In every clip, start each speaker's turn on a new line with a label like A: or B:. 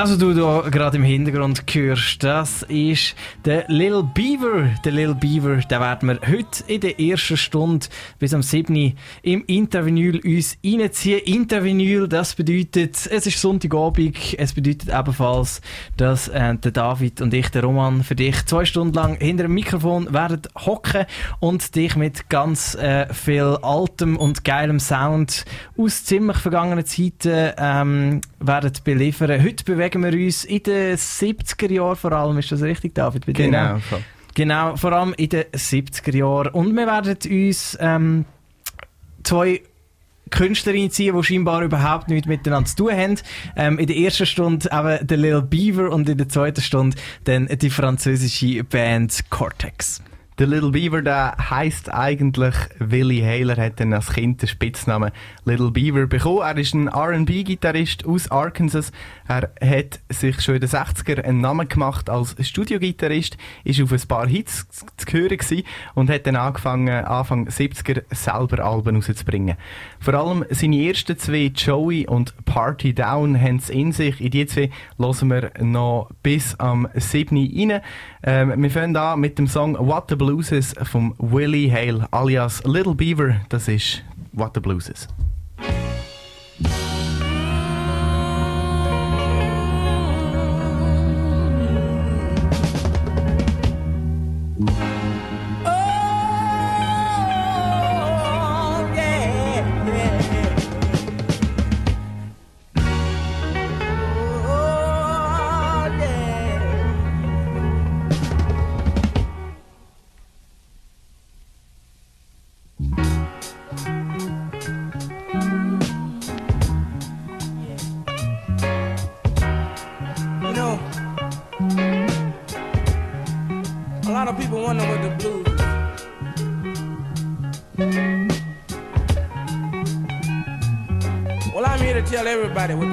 A: Das, was du da gerade im Hintergrund hörst, das ist der Lil Beaver. Der Lil Beaver, den werden wir heute in der ersten Stunde bis am 7. im Intervinyl uns reinziehen. Intervinyl, das bedeutet, es ist Sonntagabend, es bedeutet ebenfalls, dass äh, der David und ich, der Roman, für dich zwei Stunden lang hinter dem Mikrofon werden hocken und dich mit ganz äh, viel altem und geilem Sound aus ziemlich vergangenen Zeiten ähm, werden beliefern. Heute wir uns in den 70er Jahren vor allem. Ist das richtig, David? Bei
B: genau.
A: Genau, vor allem in den 70er Jahren. Und wir werden uns ähm, zwei Künstlerinnen ziehen, die scheinbar überhaupt nichts miteinander zu tun haben. Ähm, in der ersten Stunde eben der Lil Beaver und in der zweiten Stunde dann die französische Band Cortex.
B: Der Little Beaver, der heisst eigentlich Willie Hayler, hat dann als Kind den Spitznamen Little Beaver bekommen. Er ist ein R&B-Gitarrist aus Arkansas. Er hat sich schon in den 60er einen Namen gemacht als Studiogitarrist, ist auf ein paar Hits zu hören und hat dann angefangen, Anfang 70er selber Alben rauszubringen. Vor allem seine ersten zwei, Joey und Party Down, haben es in sich. In die zwei hören wir noch bis am 7. rein. Ähm, wir fangen an mit dem Song What the Blues Is von Willie Hale alias Little Beaver. Das ist What the Blues Is.
C: It get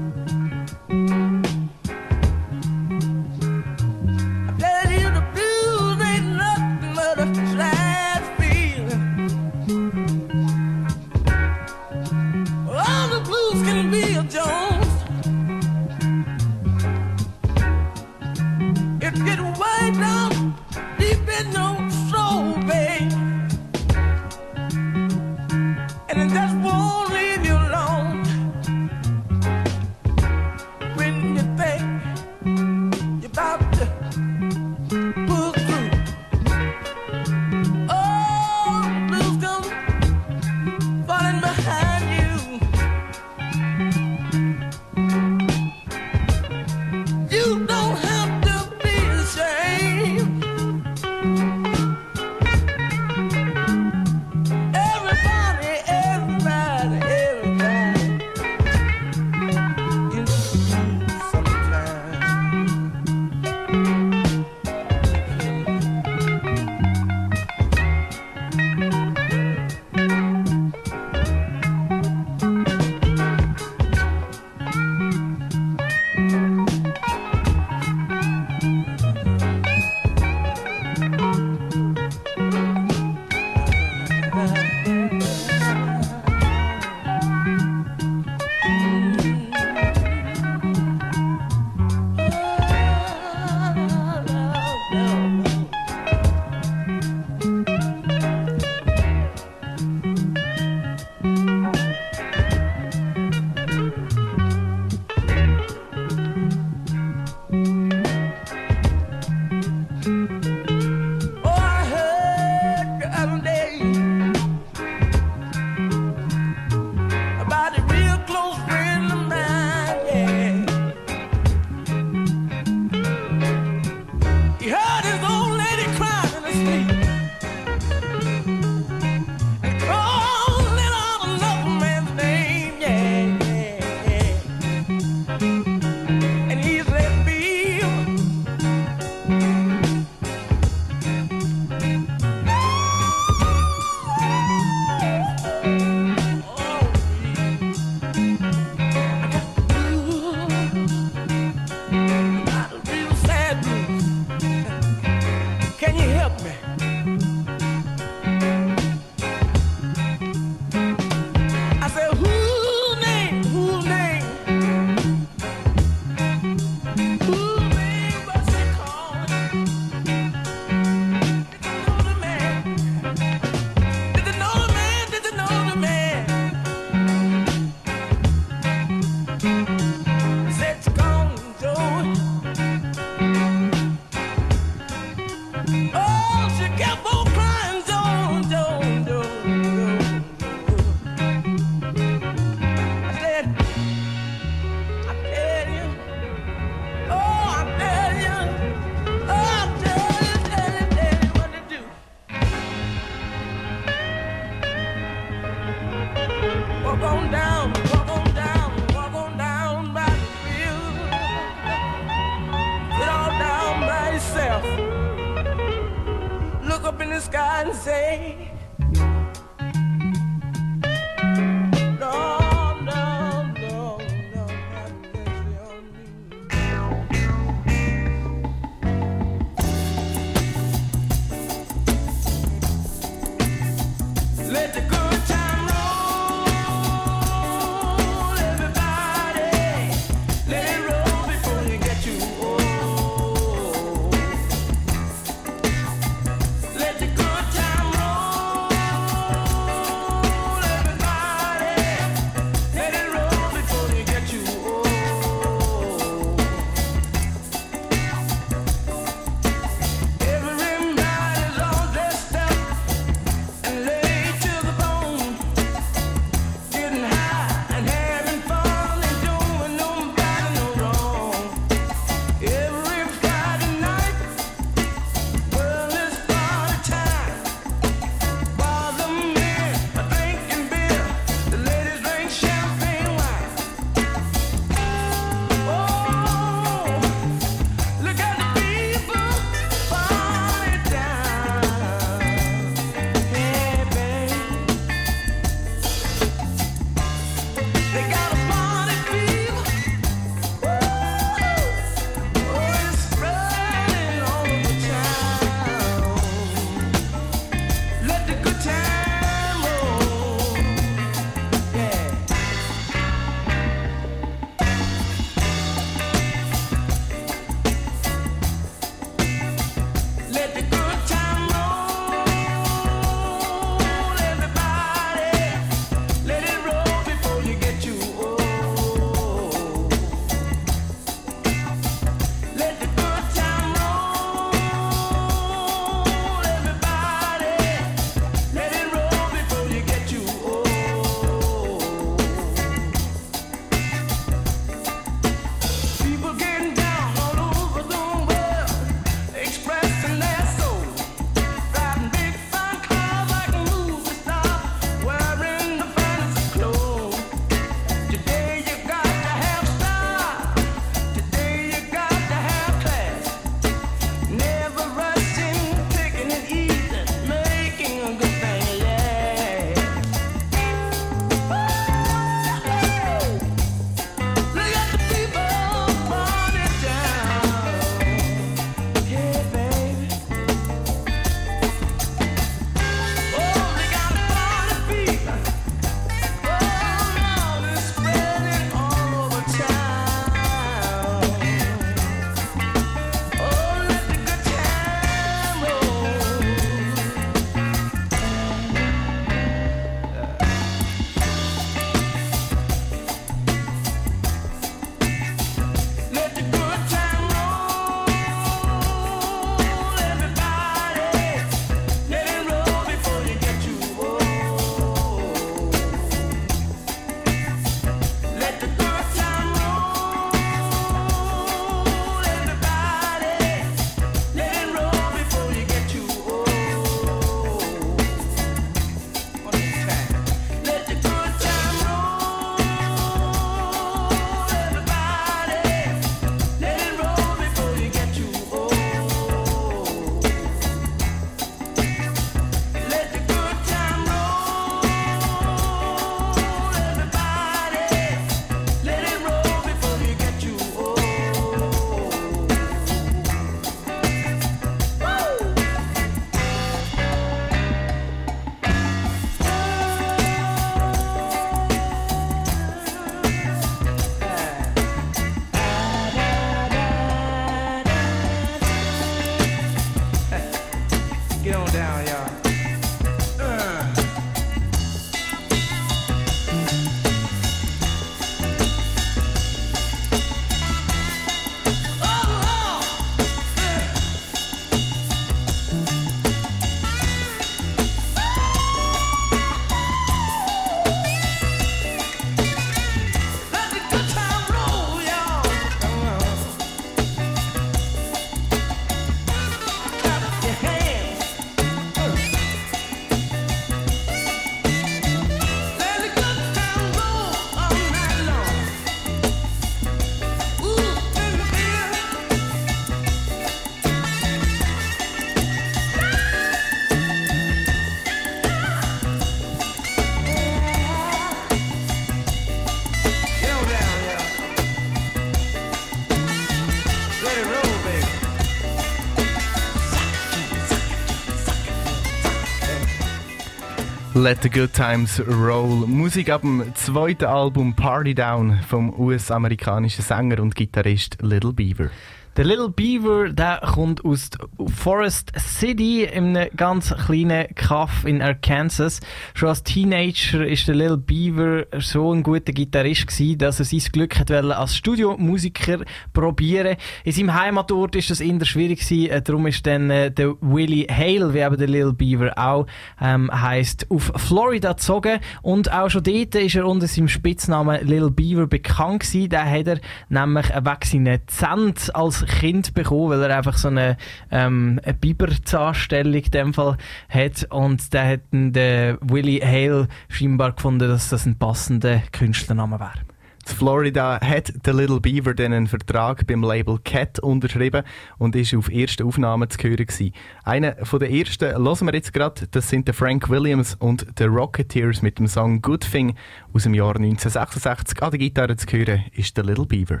C: Let the Good
B: Times Roll. Musik ab dem zweiten Album Party Down vom US-amerikanischen Sänger und Gitarrist Little Beaver.
A: Der Little Beaver, der kommt aus Forest City, einem ganz kleinen Kaff in Arkansas. Schon als Teenager ist der Little Beaver so ein guter Gitarrist gewesen, dass er sein Glück hat als Studiomusiker probieren. In seinem Heimatort ist das eher schwierig gewesen, äh, darum ist dann äh, der Willie Hale, wie eben der Little Beaver auch ähm, heißt, auf Florida gezogen und auch schon dort ist er unter seinem Spitznamen Little Beaver bekannt gewesen. Da hat er nämlich wegen seiner Zähne als Kind bekommen, weil er einfach so eine, ähm, eine Biberzahnstellung in dem Fall hat und da hat der Willie Hale scheinbar gefunden, dass das ein passender Künstlername wäre.
B: In Florida hat der Little Beaver dann einen Vertrag beim Label Cat unterschrieben und ist auf erste Aufnahme zu hören gewesen. Einer von den ersten hören wir jetzt gerade, das sind der Frank Williams und der Rocketeers mit dem Song Good Thing aus dem Jahr 1966. An der Gitarre zu hören ist der Little Beaver.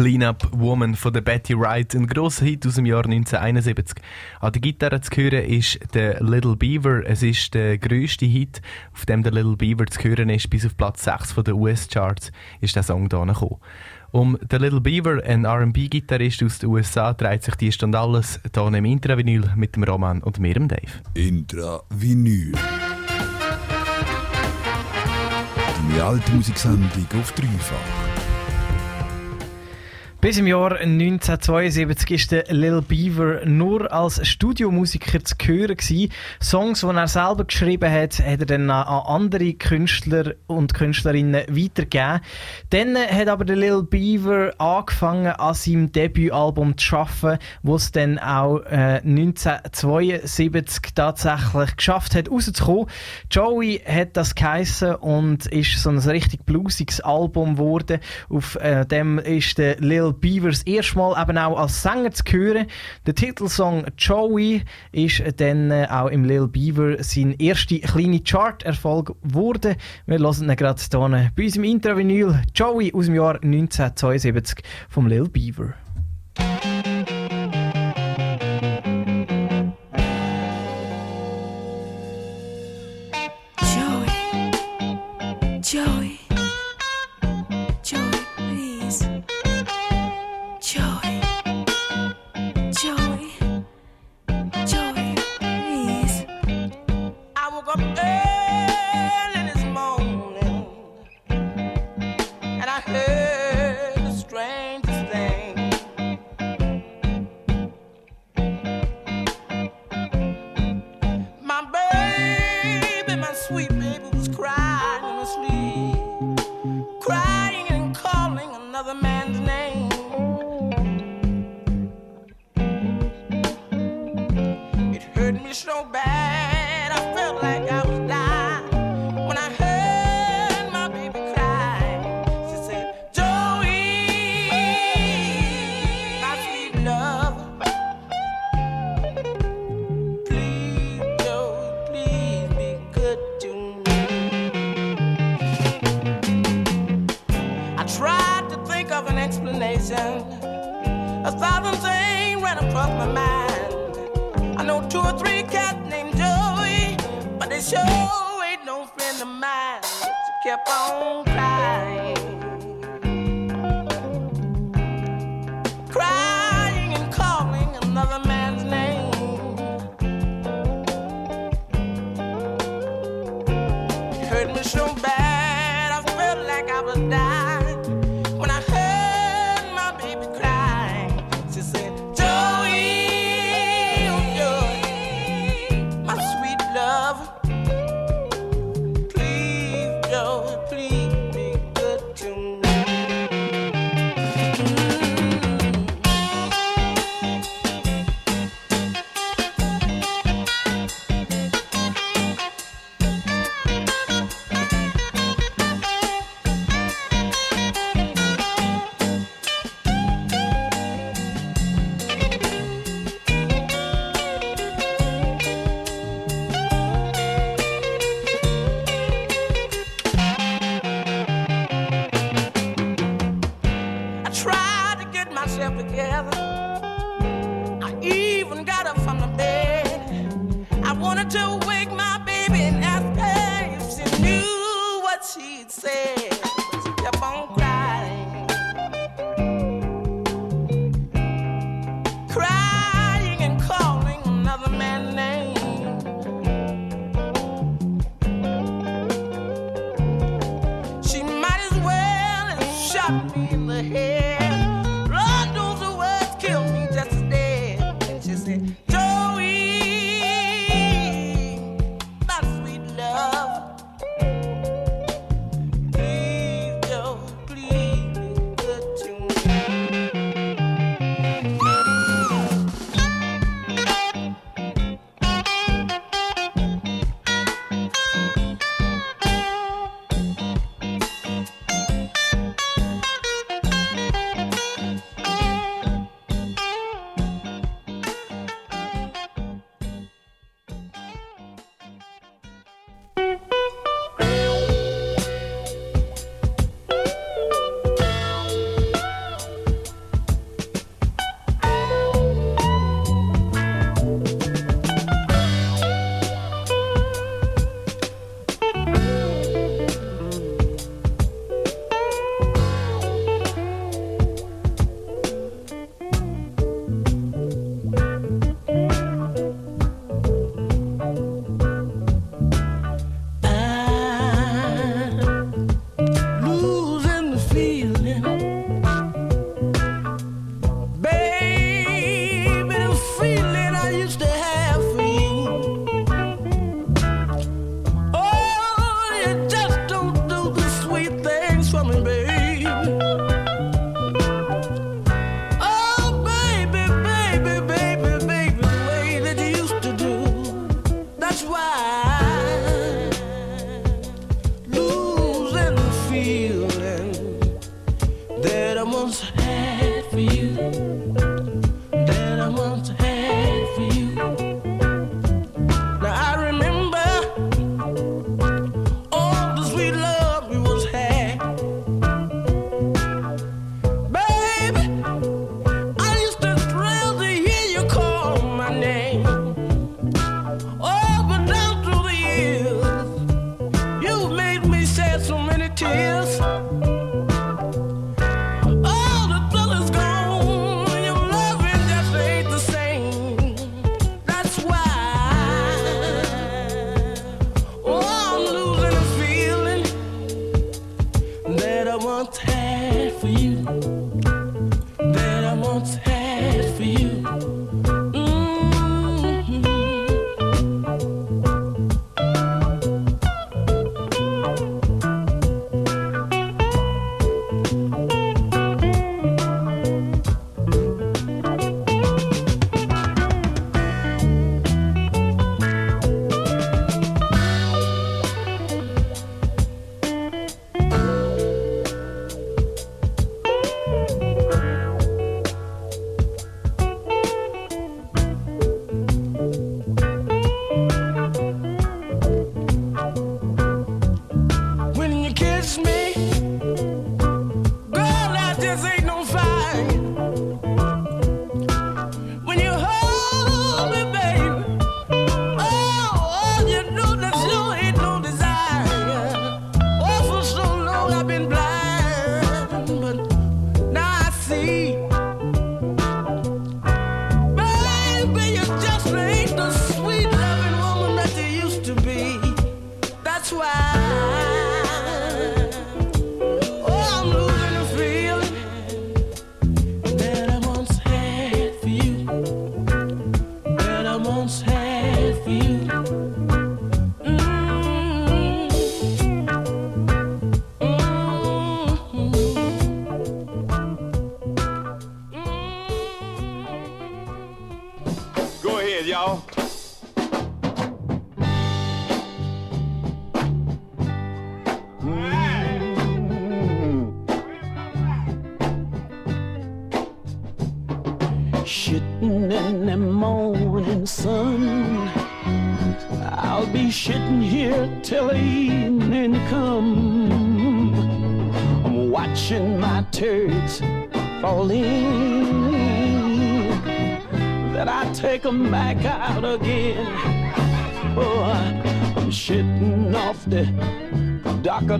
D: Cleanup Woman
B: von der Betty Wright, ein grosser Hit aus dem Jahr 1971. An der Gitarre zu hören ist der Little Beaver. Es ist der grösste Hit, auf dem der Little Beaver zu hören ist. Bis auf Platz 6 von den US-Charts ist der Song hier gekommen. Um den Little Beaver, ein R&B-Gitarrist aus den USA, dreht sich die Stunde alles hier im Intravinyl mit dem Roman und mir, dem Dave.
E: Intravinyl. Deine alte Musiksendung auf dreifach.
C: Bis im Jahr 1972 ist der Lil Beaver nur als Studiomusiker zu hören gewesen. Songs, die er selber geschrieben hat, hat er dann an andere Künstler und Künstlerinnen weitergegeben. Dann hat aber der Lil Beaver angefangen, an seinem Debütalbum zu arbeiten, wo es dann auch äh, 1972 tatsächlich geschafft hat, rauszukommen. Joey hat das geheissen und ist so ein richtig bluesiges Album geworden. Auf äh, dem ist der Lil Beaver das erste Mal eben auch als Sänger zu hören. Der Titelsong Joey ist dann äh, auch im Lil Beaver sein erster kleiner Chart-Erfolg geworden. Wir hören ihn gerade hier bei uns im Intravinyl Joey aus dem Jahr 1972 vom Lil Beaver.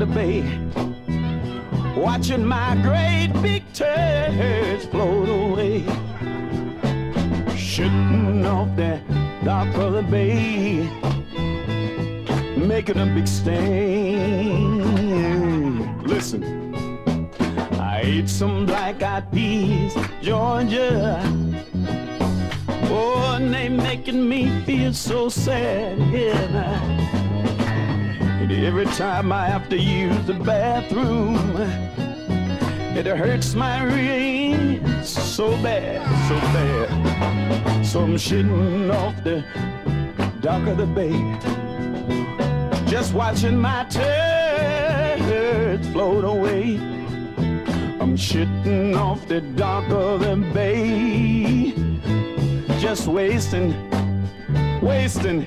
F: The
G: bay, time I have to use the bathroom, it hurts my ribs so bad, so bad. So I'm shitting off the dock of the bay, just watching my turds float away. I'm shitting off the dock of the bay. Just wasting, wasting.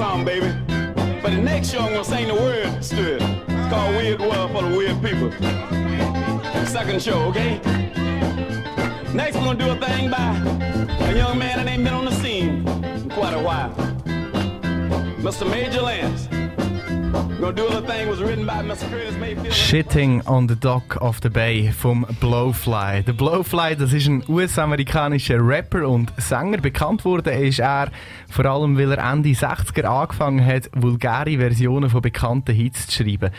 G: Song, baby. But the next show, I'm gonna sing the words to it. It's called Weird World for the Weird People. Second show, okay? Next, we're gonna do a thing by a young man that ain't been on the scene in quite a while. Mr. Major Lance.
B: Shitting on the Dock of the Bay vom Blowfly. Der Blowfly, das ist ein US-amerikanischer Rapper und Sänger. Bekannt wurde ist er vor allem, weil er Ende 60er angefangen hat, vulgäre Versionen von bekannten Hits zu schreiben.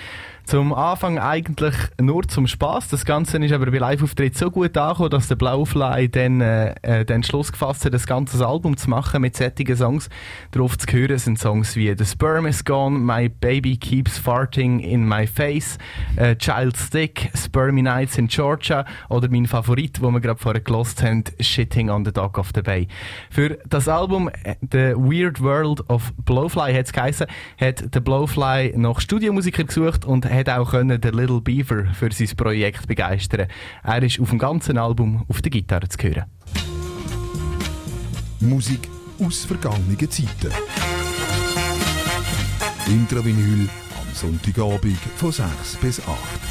B: Zum Anfang eigentlich nur zum Spaß. Das Ganze ist aber bei Live-Auftritt so gut angekommen, dass der Blowfly dann äh, äh, den Schluss gefasst hat, das ganze Album zu machen mit sättigen Songs. Darauf zu hören sind Songs wie The Sperm is Gone, My Baby Keeps Farting in My Face, äh, Child Stick, Spermy Nights in Georgia oder mein Favorit, wo wir gerade vorher gelost haben, Shitting on the Dock of the Bay. Für das Album äh, The Weird World of Blowfly hat es geheißen, hat der Blowfly noch Studiomusiker gesucht und hat auch können den Little Beaver für sein Projekt begeistern. Er ist auf dem ganzen Album auf der Gitarre zu hören.
E: Musik aus vergangenen Zeiten. Intravinyl am Sonntagabend von 6 bis 8.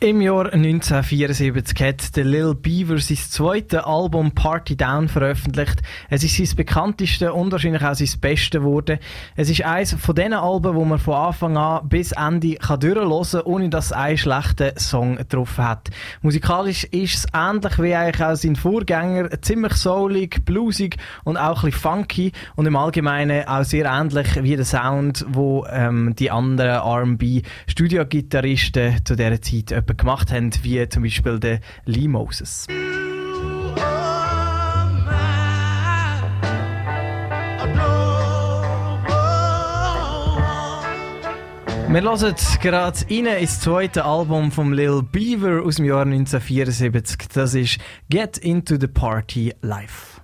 A: Im Jahr 1974 hat der Lil Beaver sein zweites Album Party Down veröffentlicht. Es ist sein bekanntestes und wahrscheinlich auch sein bestes geworden. Es ist eines von diesen Alben, wo man von Anfang an bis Ende kann durchhören kann, ohne dass es einen schlechten Song drauf hat. Musikalisch ist es ähnlich wie eigentlich auch sein Vorgänger, ziemlich soulig, bluesig und auch ein bisschen funky und im Allgemeinen auch sehr ähnlich wie der Sound, wo ähm, die anderen R&B Studiogitarristen zu dieser Zeit etwa gemacht haben, wie zum Beispiel der Lee Moses. Wir hören gerade rein ins zweite Album von Lil Beaver aus dem Jahr 1974. Das ist Get Into the Party Life.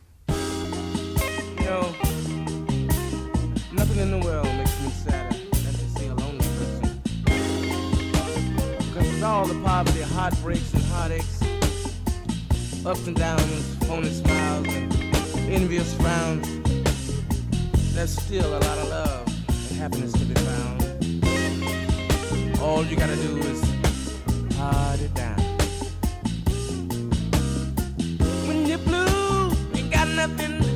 C: All the poverty, heartbreaks, and heartaches, ups and downs, phony smiles, and envious frowns, there's still a lot of love and happiness to be found. All you gotta do is hard it down. When you're blue, you got nothing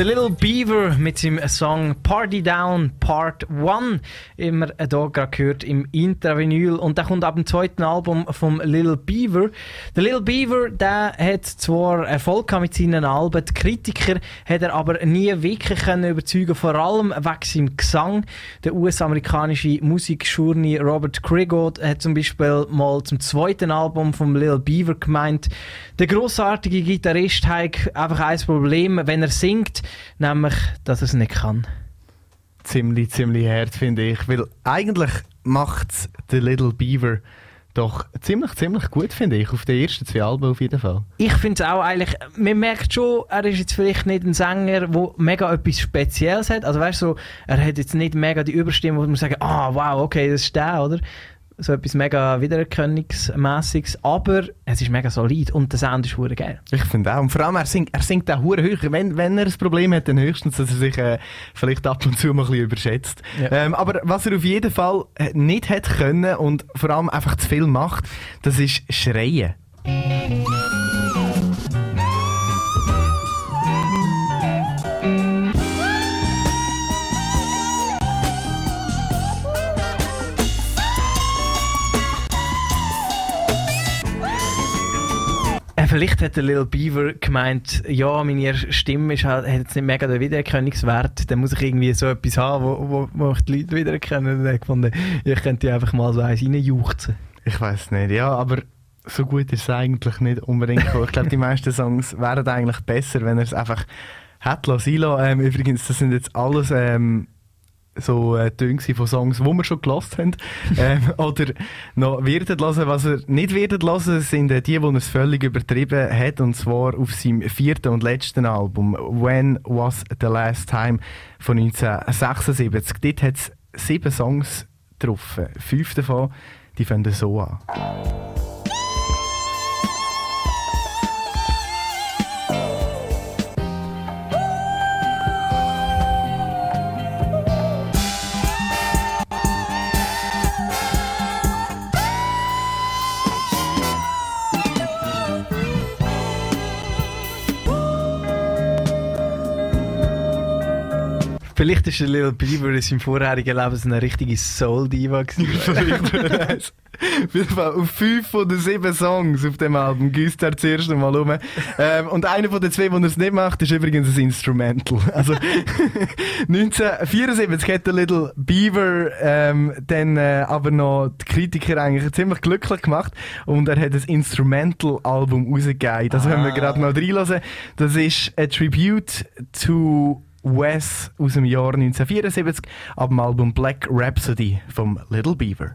C: The
A: Little Beaver mit seinem Song Party Down Part 1. Immer hier gerade gehört im Intravinyl. Und der kommt ab dem zweiten Album vom Little Beaver. Der Little Beaver, der hat zwar Erfolg gehabt mit seinen Alben, die Kritiker hat er aber nie wirklich können überzeugen, vor allem wegen seinem Gesang. Der US-amerikanische Musikjourney Robert Crigot hat zum Beispiel mal zum zweiten Album vom Little Beaver gemeint, der großartige Gitarrist hat einfach ein Problem, wenn er singt, nämlich, dass er es nicht kann.
B: Ziemlich, ziemlich hart, finde ich. Weil eigentlich macht The Little Beaver doch ziemlich, ziemlich gut, finde ich. Auf den ersten zwei Alben auf jeden Fall.
A: Ich finde es auch eigentlich, man merkt schon, er ist jetzt vielleicht nicht ein Sänger, der mega etwas Spezielles hat. Also weißt du, so, er hat jetzt nicht mega die Überstimme, wo man sagen, ah wow, okay, das ist der, oder? So etwas mega Wiedererkennungsmäßiges, aber es ist mega solid und der Sound ist hure geil.
B: Ich finde auch. Und vor allem, er singt, er singt auch hure hoch. Wenn, wenn er ein Problem hat, dann höchstens, dass er sich äh, vielleicht ab und zu mal ein bisschen überschätzt.
A: Ja.
B: Ähm, aber was er auf jeden Fall äh, nicht hat können und vor allem einfach zu viel macht, das ist Schreien.
A: Vielleicht hat der Little Beaver gemeint, ja, meine Stimme ist halt, hat jetzt nicht mega den Wiedererkennungswert, dann muss ich irgendwie so etwas haben, wo, wo, wo ich die Leute wiedererkennen. Und dann gefunden, ich könnte einfach mal so eins reinjuchzen.
B: Ich weiß nicht, ja, aber so gut ist es eigentlich nicht unbedingt. gekommen. ich glaube, die meisten Songs wären eigentlich besser, wenn er es einfach hätte lassen. ähm, Übrigens, das sind jetzt alles ähm, so äh, Töne von Songs, die wir schon gelost haben. ähm, oder noch werden lassen. Was er nicht werden lassen, sind äh, die, die er es völlig übertrieben hat. Und zwar auf seinem vierten und letzten Album, When Was the Last Time von 1976. Dort hat es sieben Songs drauf. Fünf davon, die fangen so an.
A: Vielleicht ist der Little Beaver in seinem vorherigen Leben so eine richtige Soul-Diva gewesen.
B: Auf fünf von den sieben Songs auf dem Album gießt er zuerst einmal um. Ähm, und einer von den zwei, die er es nicht macht, ist übrigens ein Instrumental. Also 1974 hat der Little Beaver ähm, dann äh, aber noch die Kritiker eigentlich ziemlich glücklich gemacht und er hat ein Instrumental-Album rausgegeben. Das
A: Ah.
B: hören wir gerade mal reinhören. Das ist a Tribute to Wes aus dem Jahr 1974 ab dem Album Black Rhapsody vom Little Beaver.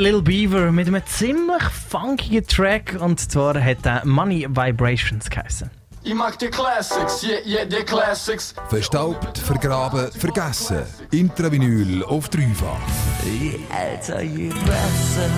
A: Little Beaver mit einem ziemlich funkigen Track und zwar hat er Money Vibrations geheißen.
H: Ich mag die Classics, yeah, yeah, die Classics.
E: Verstaubt, vergraben, vergessen. Intravinyl auf dreifach.
C: Alter, je besser.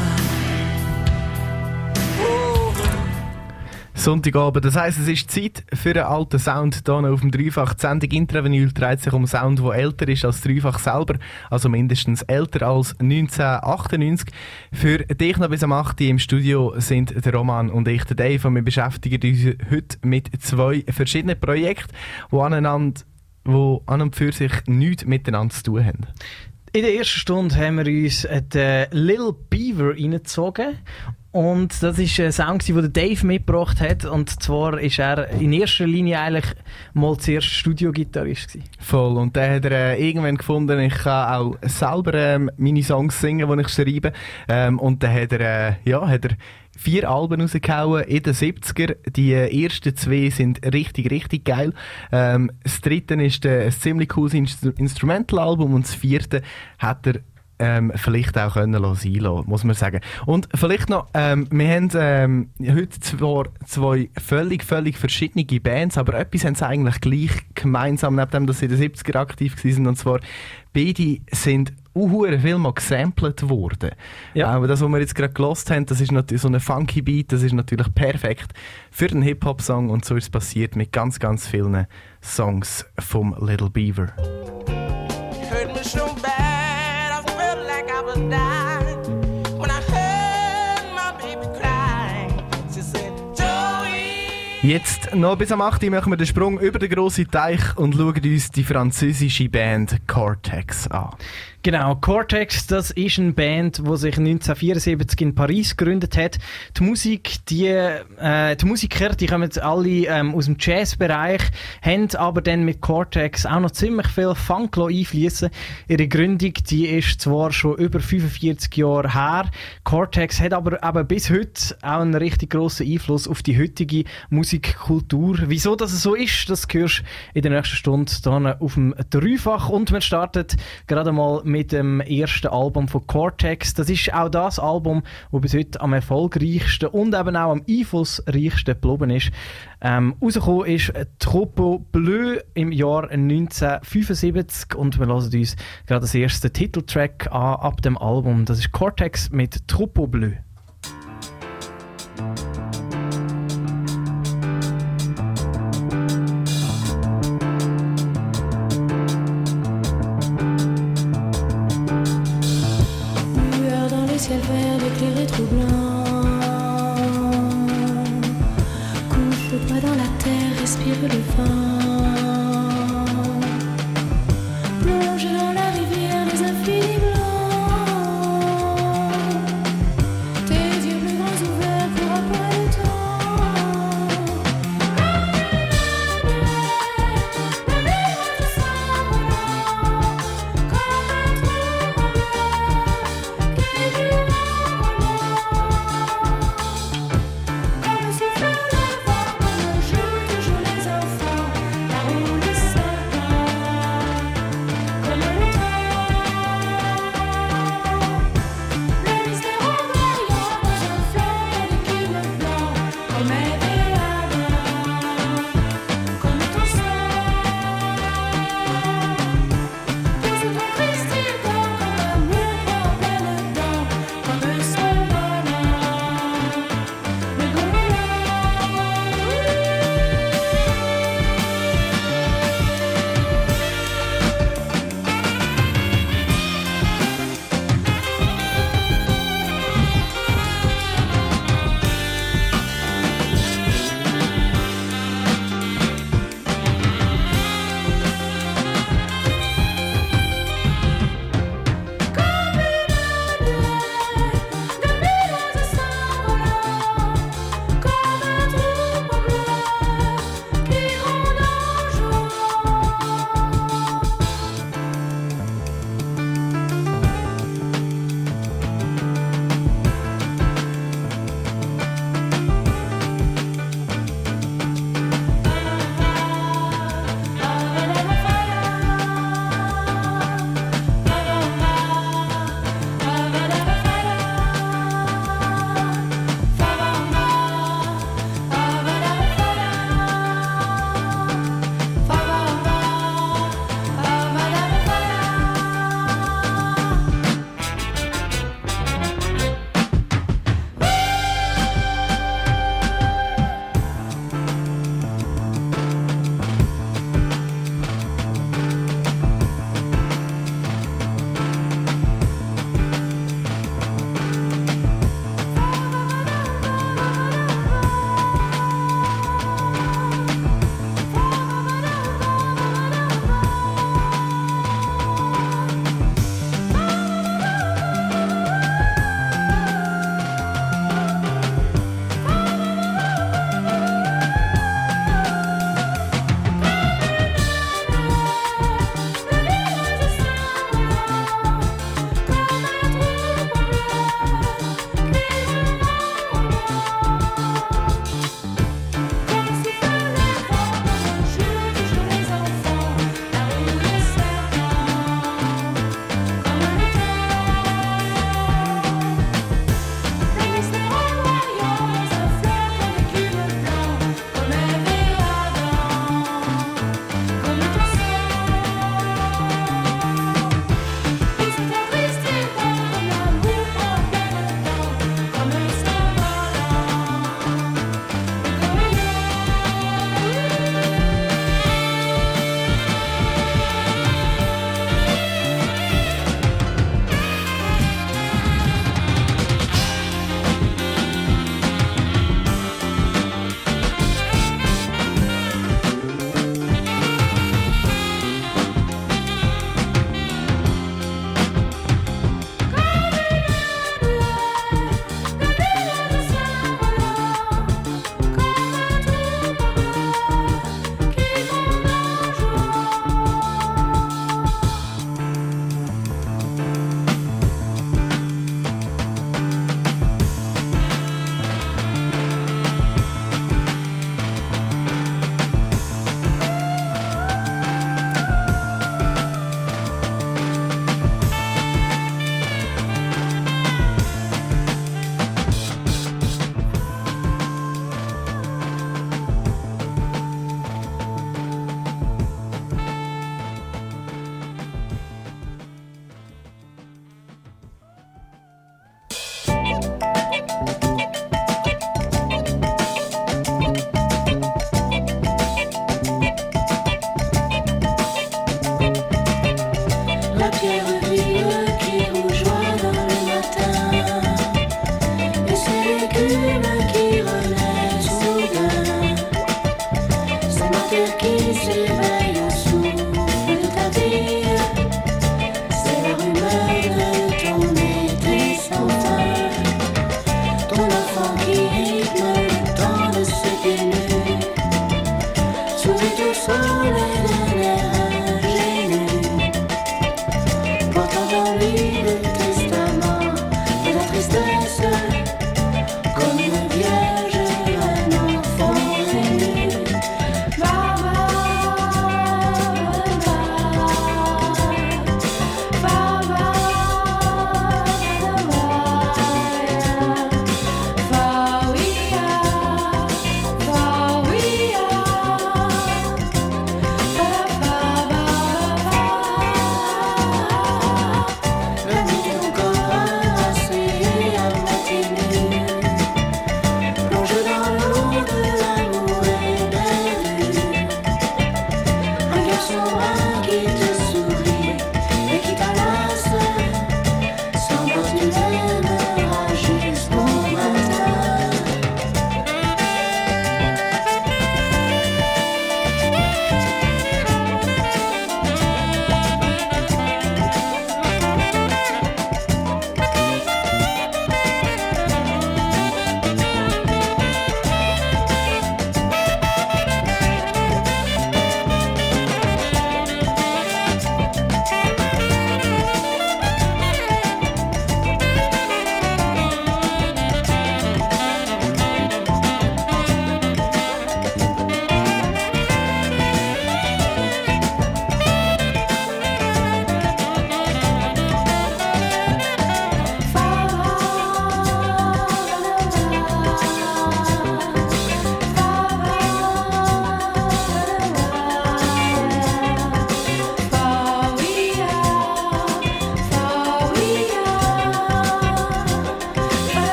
B: Sonntagabend, das heisst, es ist Zeit für einen alten Sound hier auf dem Dreifach. Die Sendung Intravinyl dreht sich um Sound, der älter ist als Dreifach selber, also mindestens älter als 1998. Für dich noch bis am 8. Uhr im Studio sind der Roman und ich, der Dave, und wir beschäftigen uns heute mit zwei verschiedenen Projekten, die aneinander die an und für sich nichts miteinander zu tun haben.
A: In der ersten Stunde haben wir uns den Little Beaver reingezogen. Und das ist ein Sound, den Dave mitgebracht hat. Und zwar ist er in erster Linie eigentlich mal zuerst Studiogitarrist.
B: Voll. Und dann hat er äh, irgendwann gefunden, ich kann auch selber ähm, meine Songs singen, die ich schreibe. Ähm, und dann hat er, äh, ja, hat er vier Alben rausgehauen in den 70er. Die äh, ersten zwei sind richtig, richtig geil. Ähm, das dritte ist äh, ein ziemlich cooles Instru Instrumental-Album und das vierte hat er ähm, vielleicht auch können lassen, lassen, muss man sagen. Und vielleicht noch, ähm, wir haben ähm, heute zwar zwei völlig, völlig verschiedene Bands, aber etwas haben sie eigentlich gleich gemeinsam, neben dem, dass sie in den 70er aktiv waren, und zwar beide sind uhuere viel mal gesampelt worden.
A: Ja.
B: Aber das, was wir jetzt gerade gelost haben, das ist natürlich so ein funky Beat, das ist natürlich perfekt für einen Hip-Hop-Song und so ist es passiert mit ganz, ganz vielen Songs vom Little Beaver.
C: so bad,
B: Jetzt noch bis am 8. Uhr machen wir den Sprung über den grossen Teich und schauen uns die französische Band Cortex an.
A: Genau, Cortex, das ist eine Band, die sich 1974 in Paris gegründet hat. Die Musik, die, äh, die Musiker, die kommen alle ähm, aus dem Jazzbereich, haben aber dann mit Cortex auch noch ziemlich viel Funk einfließen. Ihre Gründung, die ist zwar schon über 45 Jahre her. Cortex hat aber eben bis heute auch einen richtig grossen Einfluss auf die heutige Musikkultur. Wieso das so ist, das hörst du in der nächsten Stunde hier auf dem Dreifach. Und wir starten gerade mal mit dem ersten Album von Cortex. Das ist auch das Album, das bis heute am erfolgreichsten und eben auch am einflussreichsten geblieben ist. Ähm, rausgekommen ist Tropo Bleu im Jahr 1975 und wir hören uns gerade das erste Titeltrack an ab dem Album. Das ist Cortex mit Tropo Bleu.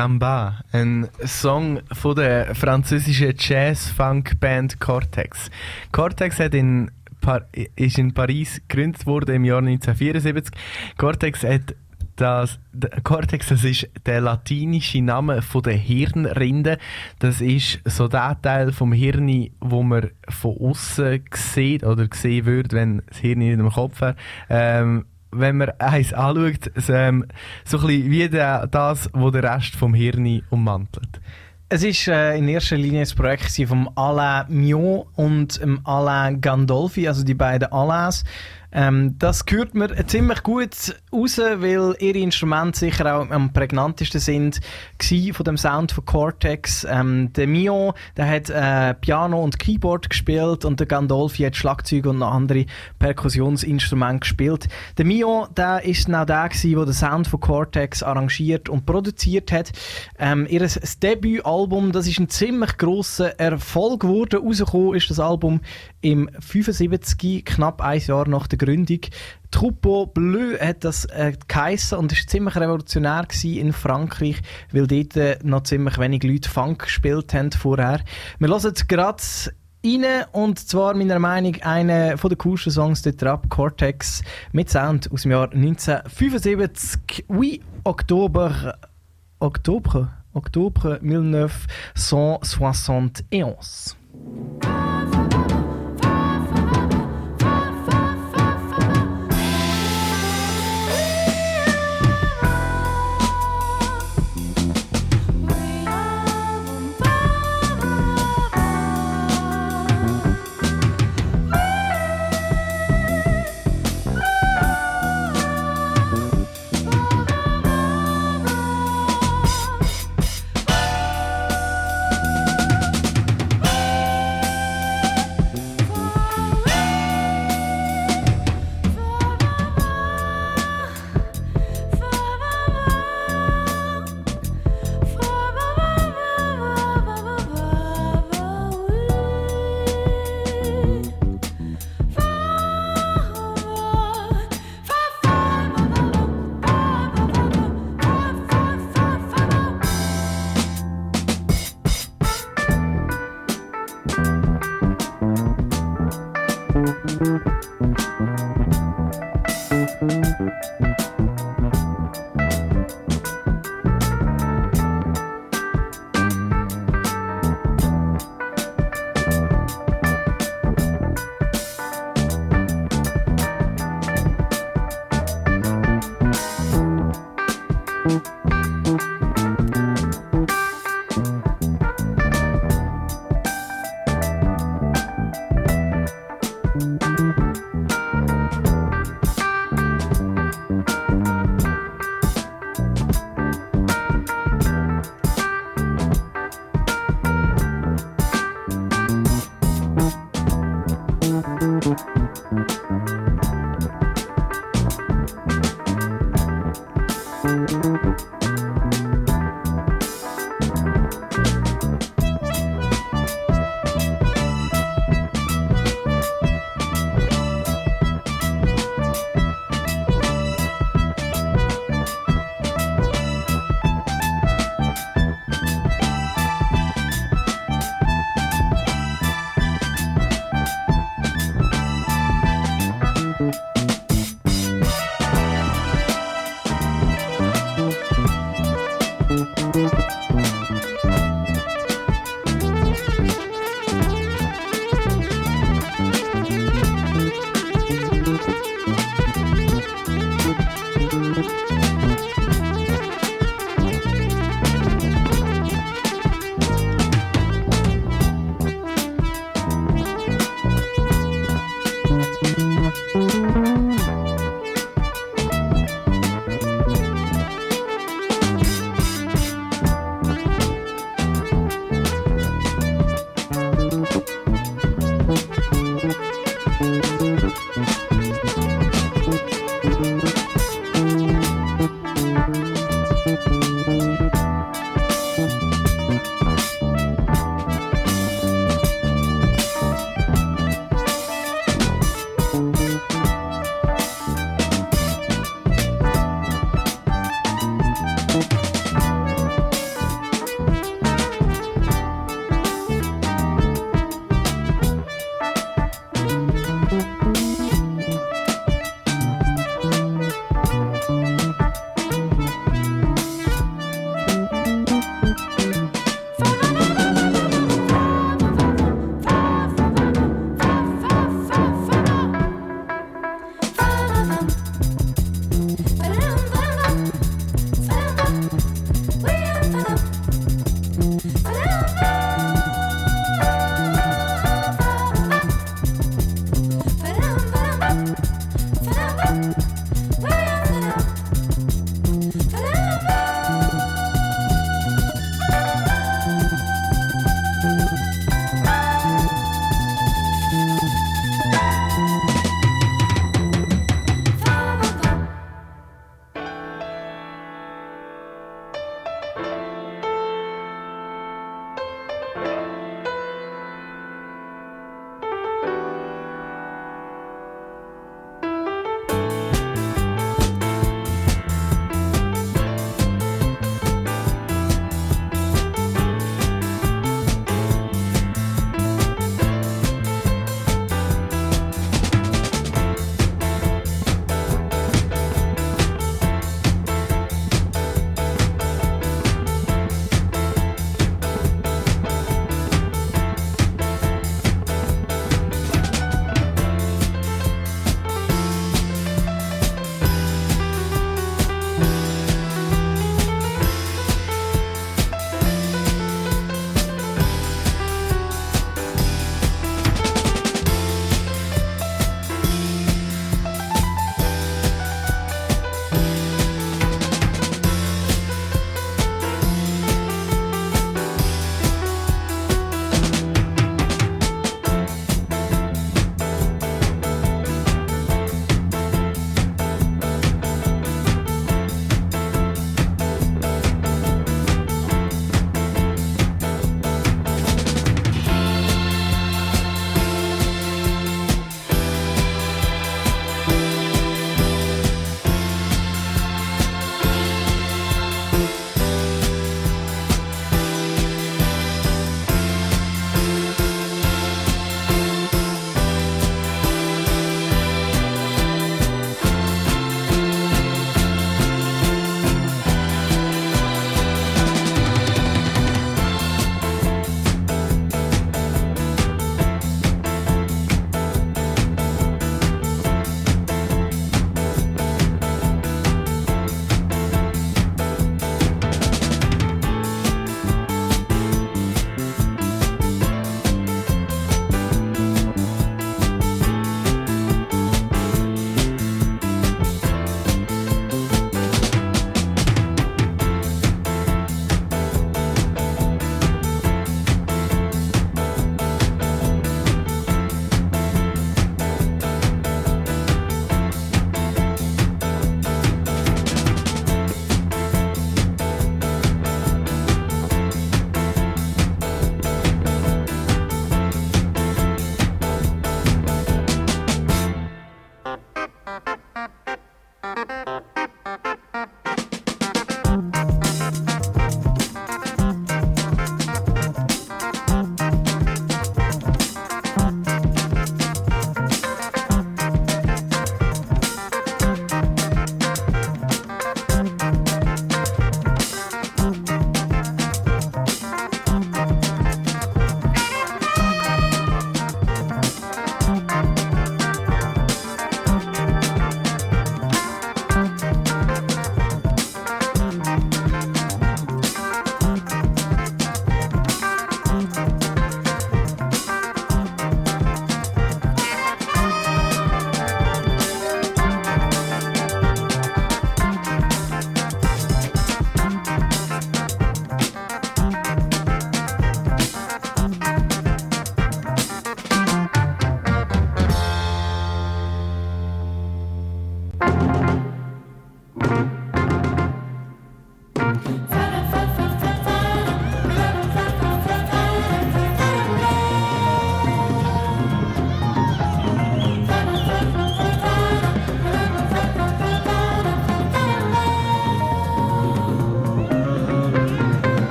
B: Samba, ein Song von der französischen Jazz-Funk-Band Cortex. Cortex hat in Par ist in Paris gegründet worden im Jahr 1974. Cortex hat das, Cortex, das ist der latinische Name von der Hirnrinde. Das ist so der Teil vom Hirn, wo man von außen sieht oder sehen würde, wenn das Hirn in dem Kopf. Ähm, wenn man eins anschaut, so, ähm, so ein bisschen wie der, das, was der Rest vom Hirn ummantelt.
A: Es ist äh, in erster Linie das Projekt vom Alain Mion und dem Alain Gandolfi, also die beiden Alains. Ähm, das hört mir ziemlich gut raus, weil ihre Instrumente sicher auch am prägnantesten sind von dem Sound von Cortex. Ähm, der Mion, der hat äh, Piano und Keyboard gespielt und der Gandolfi hat Schlagzeug und noch andere Perkussionsinstrumente gespielt. Der Mion, der ist genau der gsi, der den Sound von Cortex arrangiert und produziert hat. Ähm, ihr Debütalbum, das ist ein ziemlich grosser Erfolg geworden. Rausgekommen ist das Album im 75, knapp ein Jahr nach der Gründung. Troupeau Bleu hat das äh, geheissen und ist ziemlich revolutionär in Frankreich, weil dort äh, noch ziemlich wenig Leute Funk gespielt haben vorher. Wir hören gerade rein und zwar meiner Meinung einer von den coolsten Songs dort ab, Cortex mit Sound aus dem Jahr 1975. Oui, Oktober, Oktober, Oktober 1971.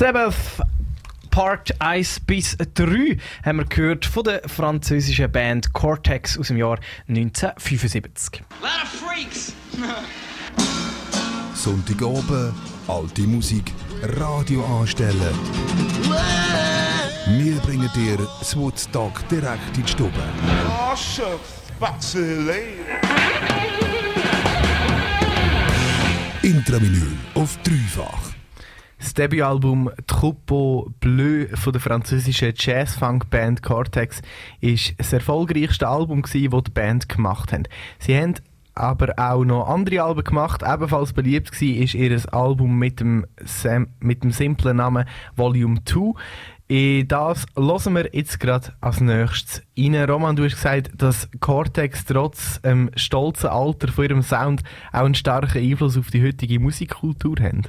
A: Sabbath Part 1 bis 3 haben wir gehört von der französischen Band Cortex aus dem Jahr 1975.
E: Sonntagabend, alte Musik, Radio anstellen. Wir bringen dir das Woodstock direkt in die Stube.
I: Oh.
E: Intravinyl auf dreifach.
B: Das Debütalbum Troupeau Bleu von der französischen Jazz-Funk-Band Cortex ist das erfolgreichste Album, das die Band gemacht hat. Sie haben aber auch noch andere Alben gemacht. Ebenfalls beliebt war ihr Album mit dem, mit dem simplen Namen Volume 2. Das hören wir jetzt gerade als nächstes rein. Roman, du hast gesagt, dass Cortex trotz ähm, stolzen Alter von ihrem Sound auch einen starken Einfluss auf die heutige Musikkultur haben.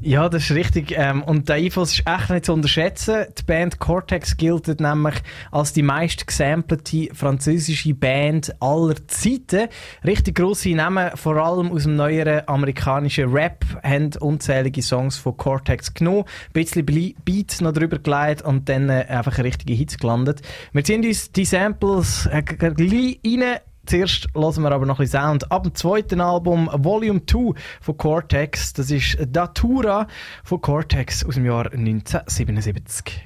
A: Ja, das ist richtig. Ähm, und der Einfluss ist echt nicht zu unterschätzen. Die Band Cortex gilt nämlich als die meist gesampelte französische Band aller Zeiten. Richtig grosse Namen, vor allem aus dem neueren amerikanischen Rap, haben unzählige Songs von Cortex genommen, ein bisschen Beats noch drüber gelegt und dann äh, einfach richtige Hits gelandet. Wir ziehen uns die Samples äh, gleich rein. Zuerst hören wir aber noch ein bisschen Sound. Ab dem zweiten Album Volume 2 von Cortex, das ist Datura von Cortex aus dem Jahr 1977.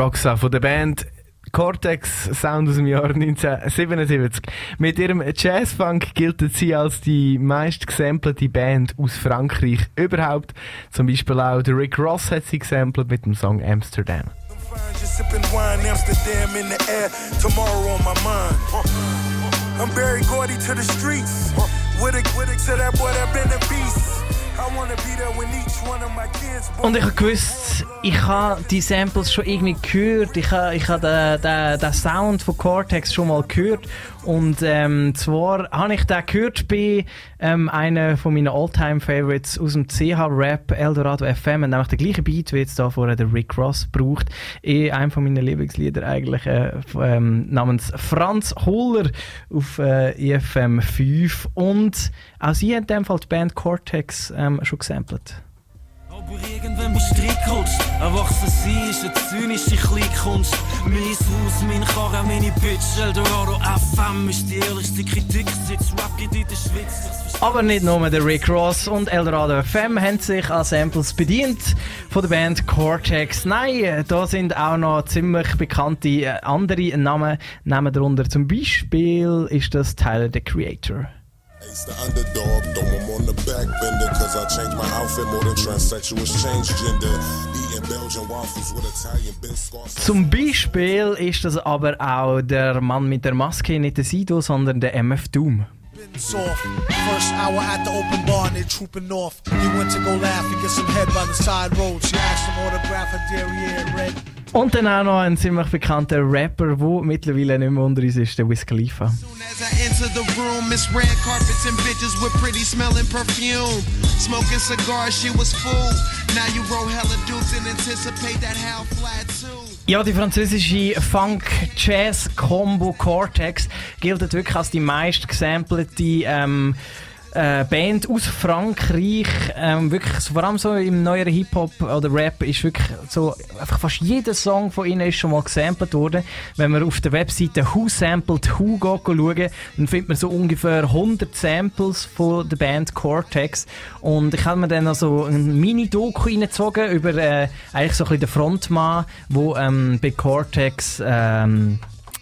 B: Roxa von der Band Cortex Sound aus dem Jahr 1977. Mit ihrem Jazzfunk gilt sie als die meist gesampelte Band aus Frankreich überhaupt. Zum Beispiel auch der Rick Ross hat sie gesampelt mit dem Song Amsterdam.
J: Just sipping wine, Amsterdam in the air, tomorrow on my mind. I'm Barry Gordy to the streets. With it, with it to that boy that been a beast. I wanna be there when each one of my kids born.
A: Und ich habe gewusst, ich habe die Samples schon irgendwie gehört. Ich habe, ich habe den, den, den Sound von Cortex schon mal gehört. Und ähm, zwar habe ich den gehört bei ähm, einer von meinen All-Time-Favorites aus dem CH-Rap Eldorado FM. Und nämlich der gleiche Beat, wie jetzt da vorher der Rick Ross braucht. Eh einem von meinen Lieblingslieder eigentlich äh, ähm, namens Franz Holler auf äh, EFM 5. Und auch sie hat in dem Fall die Band Cortex ähm, schon gesampelt.
K: Aber irgendwann bist du reingerutscht. Erwachsen sein ist eine zynische Kleinkunst. Mein Haus, meine Karre, meine Bitch. Eldorado FM ist die ehrlichste Kritik. Sitz Rap in der Schweiz.
A: Aber nicht nur der Rick Ross und Eldorado FM haben sich an Samples bedient von der Band Cortex. Nein, da sind auch noch ziemlich bekannte äh, andere Namen, Namen darunter. Zum Beispiel ist das Tyler the Creator.
L: Ace the underdog, though I'm on the back bender, cause I changed my outfit more than transsexuals change gender. Eating Belgian waffles with Italian biscuits.
A: Zum Beispiel ist das aber auch der Mann mit der Maske, nicht der Sido, sondern der MF Doom.
M: Soft. First hour at the open bar and they trooping off. He went to go laugh and get some head by the side road. She asked him autograph her derriere red.
A: Und dann auch noch ein ziemlich bekannter Rapper, der mittlerweile nicht mehr unter uns ist, der Wiz Khalifa. Ja, die französische Funk-Jazz-Combo Cortex gilt wirklich als die meist gesampelte ähm, äh, Band aus Frankreich. Ähm, wirklich, vor allem so im neueren Hip-Hop oder Rap ist wirklich so, einfach fast jeder Song von ihnen ist schon mal gesampelt worden. Wenn man auf der Webseite Who Sampled Who schauen, dann findet man so ungefähr 100 Samples von der Band Cortex. Und ich habe mir dann also ein Mini-Doku reingezogen über äh, eigentlich so ein bisschen den Frontmann, wo ähm, bei Cortex ähm,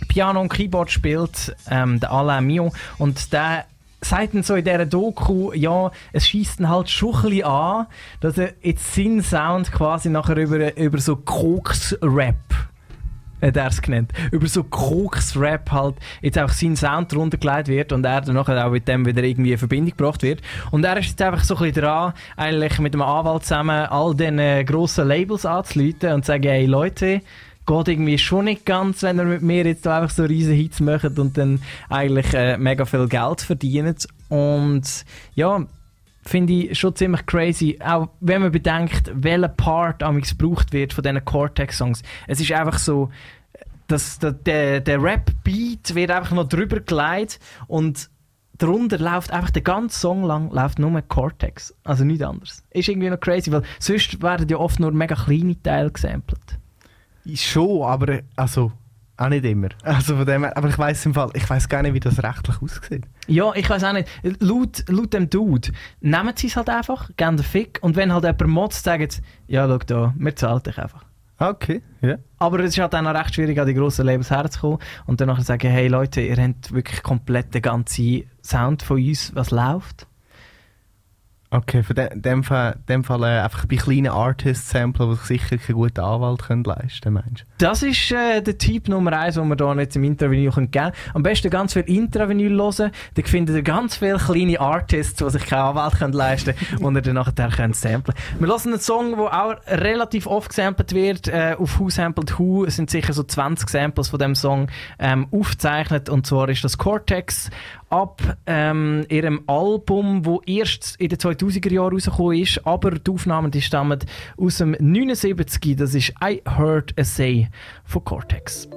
A: Piano und Keyboard spielt, ähm, der Alain Mion. Und der sagt dann so in dieser Doku, ja, es schießt ihn halt schon ein an, dass er jetzt seinen Sound quasi nachher über, über so Koks-Rap hat er es genannt, über so Koks-Rap halt jetzt auch sein Sound drunter gelegt wird und er dann nachher auch mit dem wieder irgendwie in Verbindung gebracht wird. Und er ist jetzt einfach so ein bisschen dran, eigentlich mit einem Anwalt zusammen all diesen äh, grossen Labels anzuleiten und zu sagen, hey Leute, geht irgendwie schon nicht ganz, wenn ihr mit mir jetzt da einfach so riesen Hits macht und dann eigentlich äh, mega viel Geld verdient. Und ja, finde ich schon ziemlich crazy, auch wenn man bedenkt, welcher Part amigs gebraucht wird von diesen Cortex-Songs. Es ist einfach so, dass der, der, der Rap-Beat wird einfach noch drüber gelegt und darunter läuft einfach den ganzen Song lang läuft nur Cortex, also nichts anderes. Ist irgendwie noch crazy, weil sonst werden ja oft nur mega kleine Teile gesampelt.
B: Schon, aber also auch nicht immer. Also von dem her, aber ich weiß im Fall, ich weiß gar nicht, wie das rechtlich aussieht.
A: Ja, ich weiß auch nicht. Laut, laut dem Dude nehmen sie es halt einfach, geben den Fick und wenn halt jemand motzt, sagen sie, ja, schau da, wir zahlen dich einfach.
B: Okay, ja.
A: Aber es ist halt auch recht schwierig, an die grossen Labels herzukommen und dann nachher sagen, hey Leute, ihr habt wirklich komplett den ganzen Sound von uns, was läuft.
B: Okay, für de, dem Fall, dem Fall äh, einfach bei kleinen Artists samplen, die sich sicher keinen guten Anwalt können leisten können, meinst?
A: Das ist äh, der Typ Nummer eins, den wir hier jetzt im Intravenue geben können. Am besten ganz viel Intravenue hören, dann findet ihr ganz viele kleine Artists, die sich keinen Anwalt können leisten können und ihr dann nachher könnt samplen Wir hören einen Song, der auch relativ oft gesampelt wird, äh, auf Who Sampled Who. Sind sicher so 20 Samples von dem Song ähm, aufgezeichnet und zwar ist das Cortex ab ähm, ihrem Album, wo erst in den 2000er Jahren rausgekommen ist, aber die Aufnahmen die stammen aus dem 79. Das ist I Heard a Say von Cortex.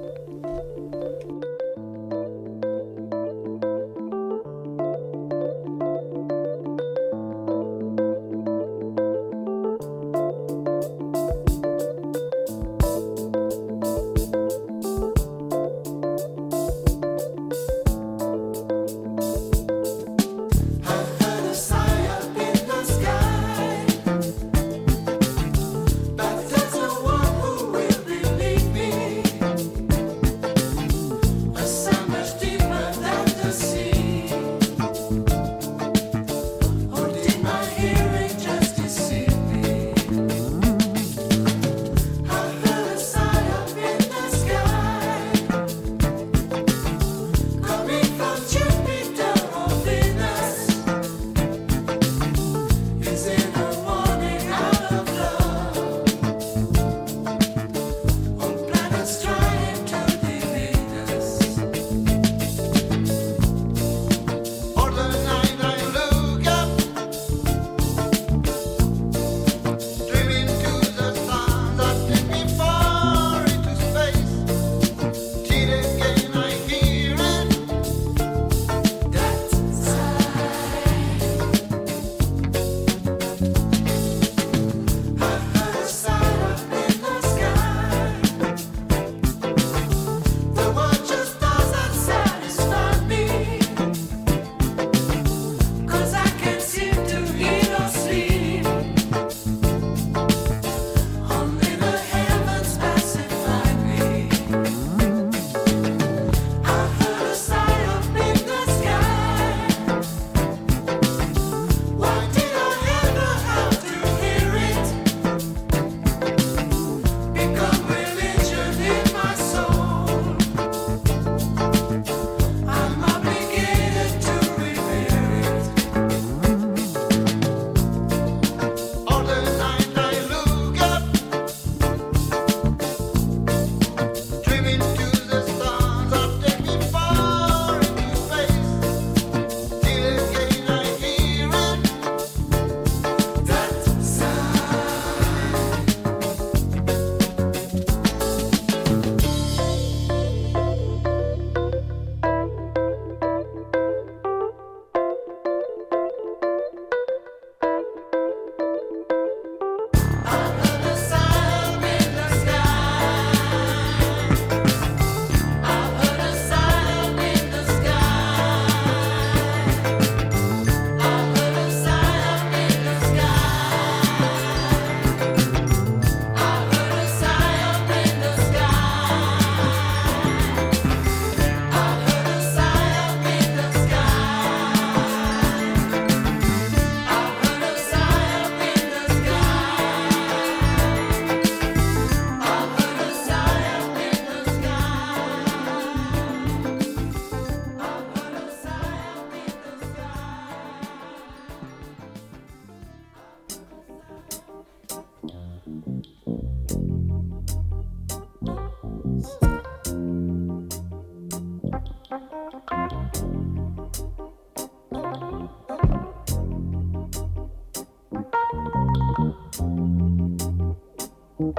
N: Thank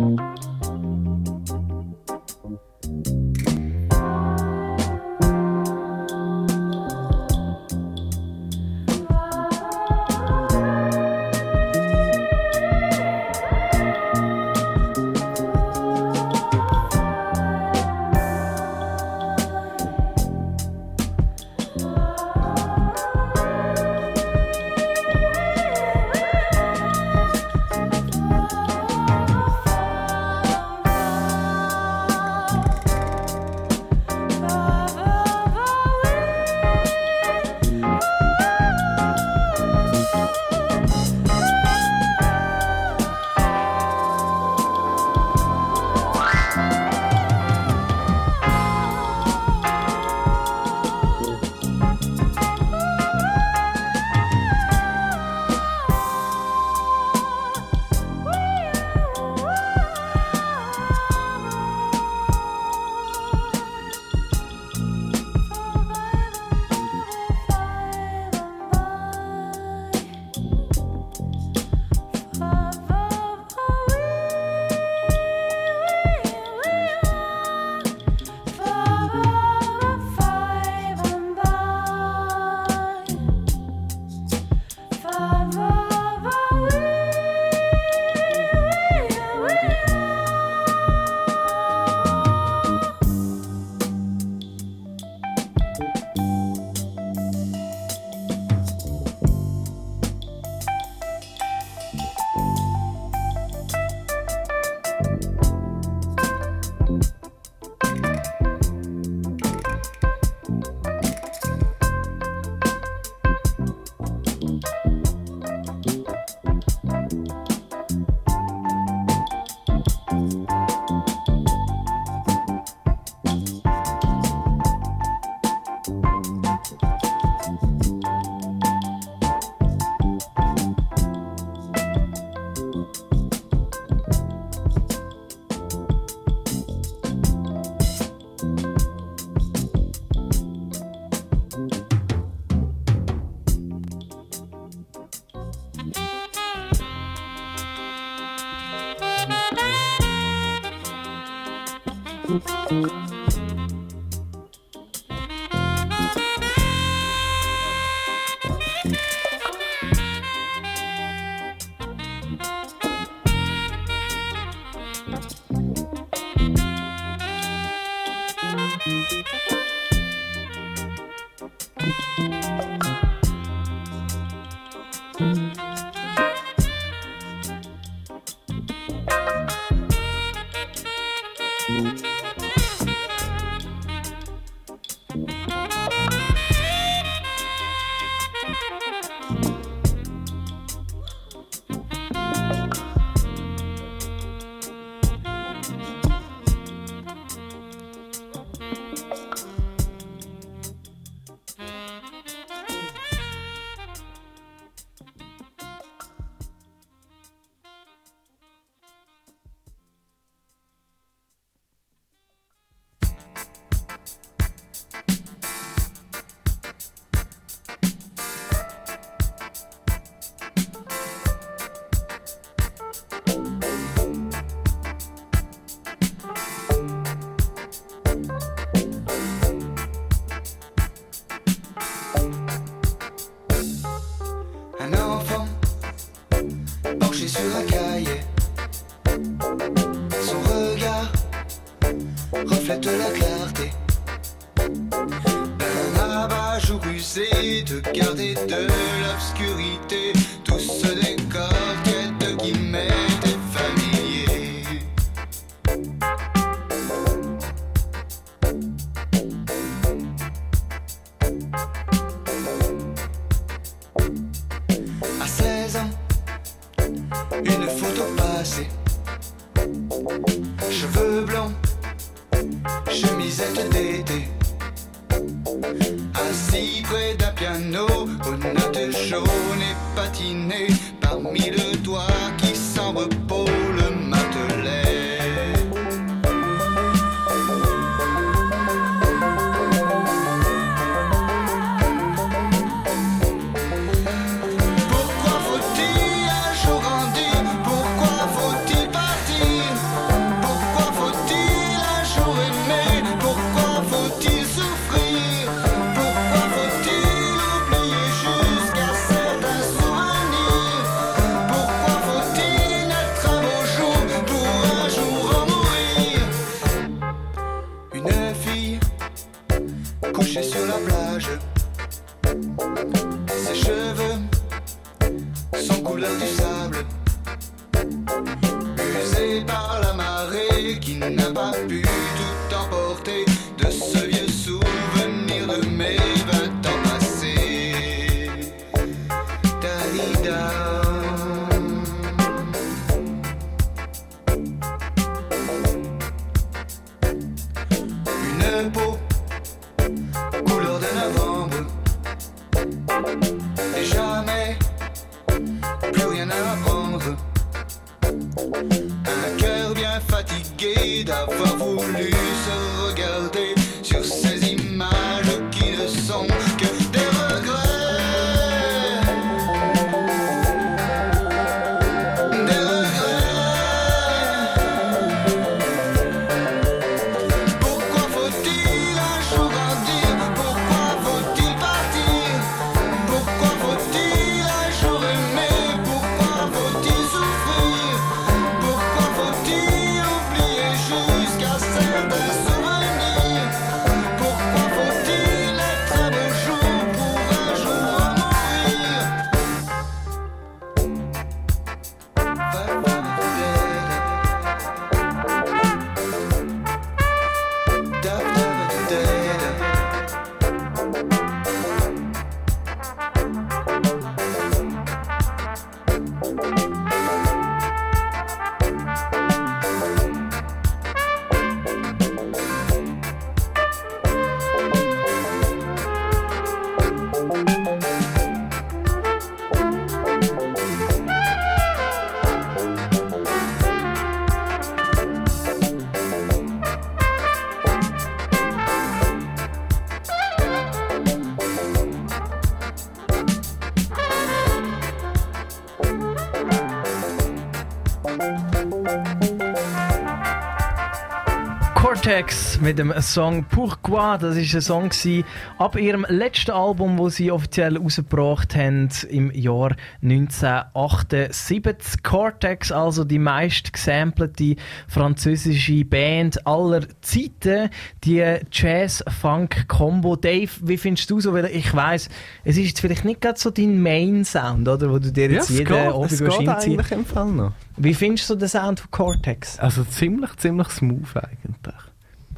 N: you.
A: Cortex mit dem Song Pourquoi. Das war ein Song ab ihrem letzten Album, das sie offiziell rausgebracht haben im Jahr 1978. Cortex, also die meist gesampelte französische Band aller Zeiten. Die Jazz-Funk-Kombo. Dave, wie findest du so? Weil ich weiss, es ist jetzt vielleicht nicht gerade so dein Main-Sound, oder? Wo du dir jetzt
B: es
A: jeden Abend
B: es geht eigentlich im Fall noch.
A: Wie findest du den Sound von Cortex?
B: Also ziemlich, ziemlich smooth eigentlich.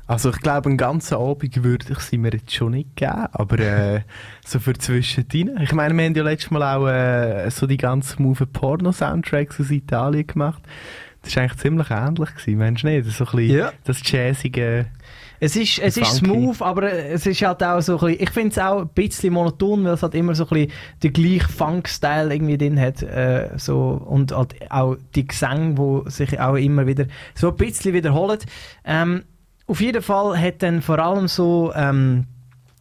B: Also ich glaube, einen ganzen Abend würde ich sie mir jetzt schon nicht geben, aber äh, so für zwischendrin. Ich meine, wir haben ja letztes Mal auch äh, so die ganz smooth Porno-Soundtracks aus Italien gemacht. Das war eigentlich ziemlich ähnlich, gewesen, meinst du nicht? So ein bisschen das jazzige...
A: Es ist, es ist smooth, aber es ist halt auch so ein bisschen, ich finde es auch ein bisschen monoton, weil es halt immer so ein bisschen den gleichen Funk-Style irgendwie drin hat. Äh, so, und halt auch die Gesänge, die sich auch immer wieder so ein bisschen wiederholen. Ähm, auf jeden Fall hat dann vor allem so ähm,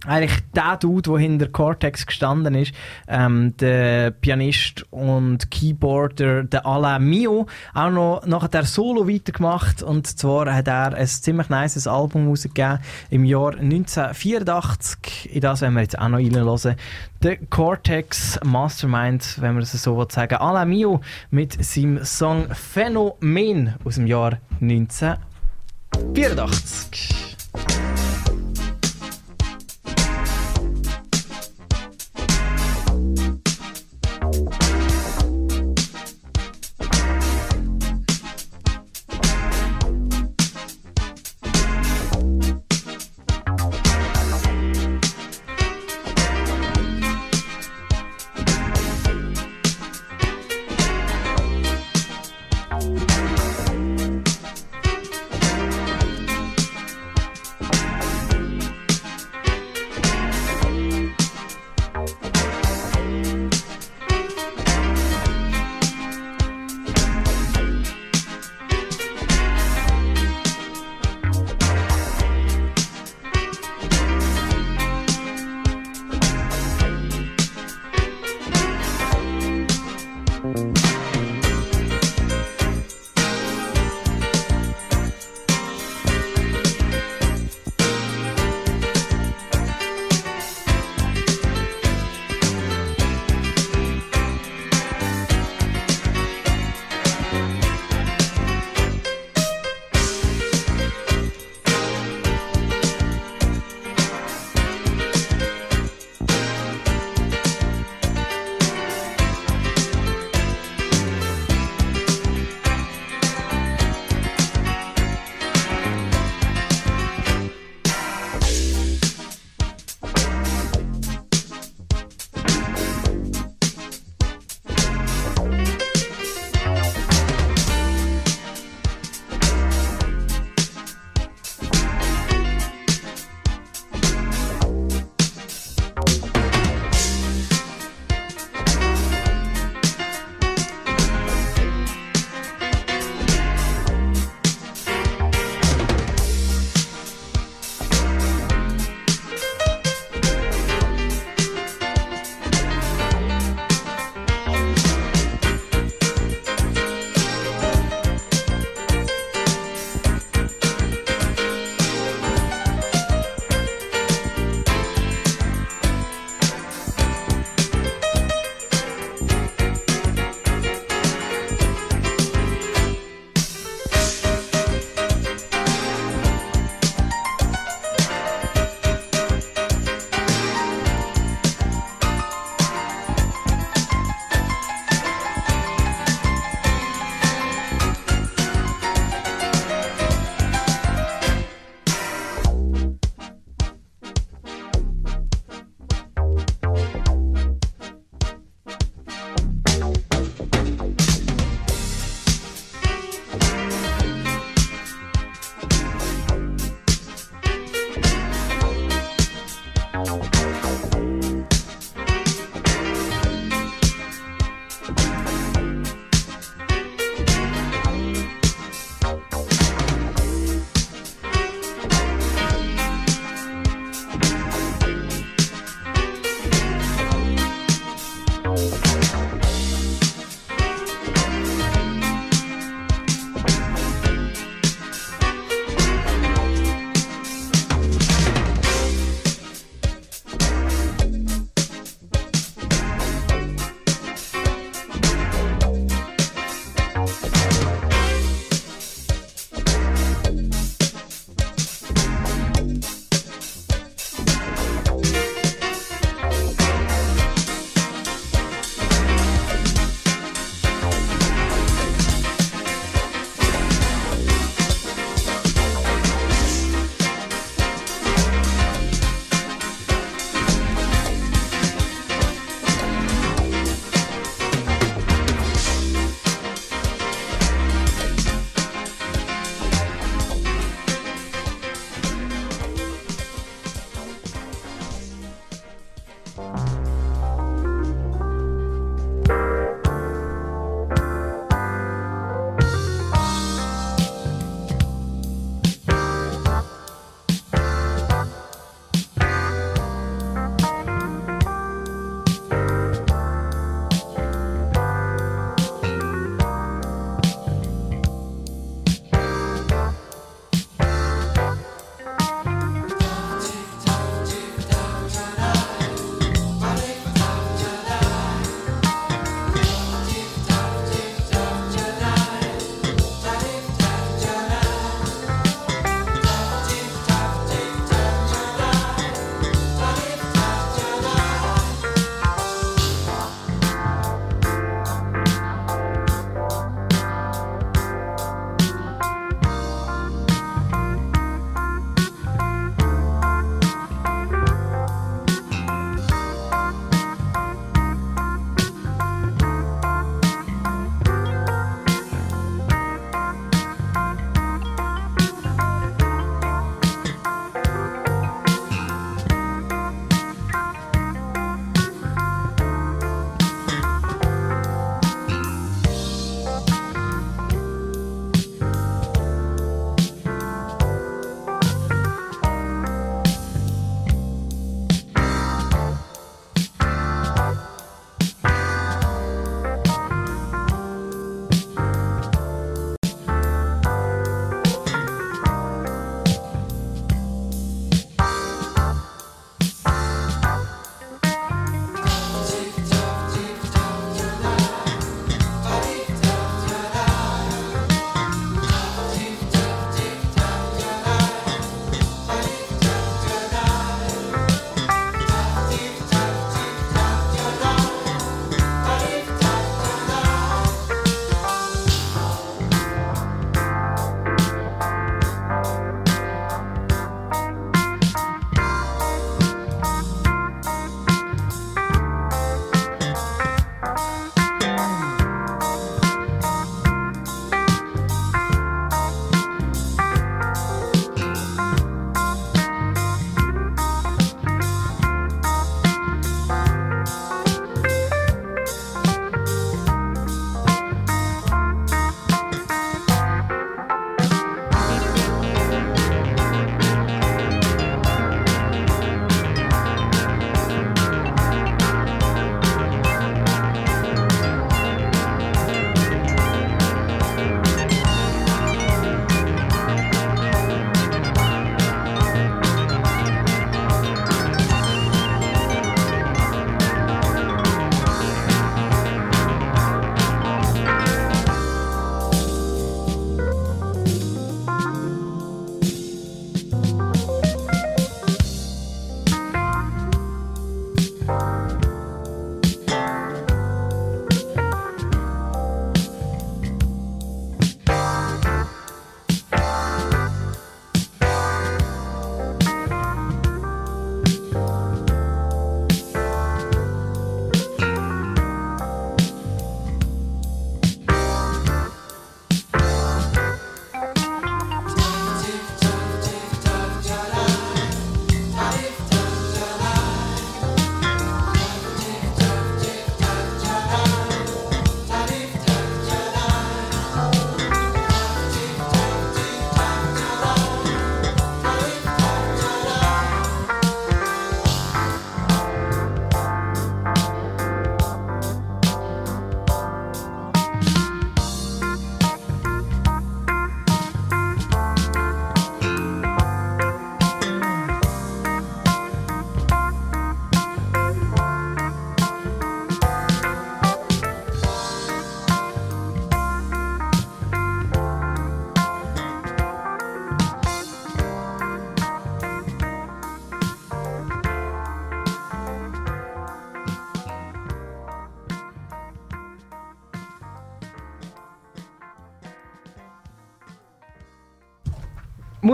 A: eigentlich der Dude, der hinter Cortex gestanden ist, ähm, der Pianist und Keyboarder, der Alain Mio, auch noch nachher der Solo weitergemacht und zwar hat er ein ziemlich nices Album rausgegeben im Jahr 1984, in das werden wir jetzt auch noch reinhören. Der Cortex Mastermind, wenn man es so will sagen. Alain Mio mit seinem Song Phänomen aus dem Jahr 1984. Pierdochck.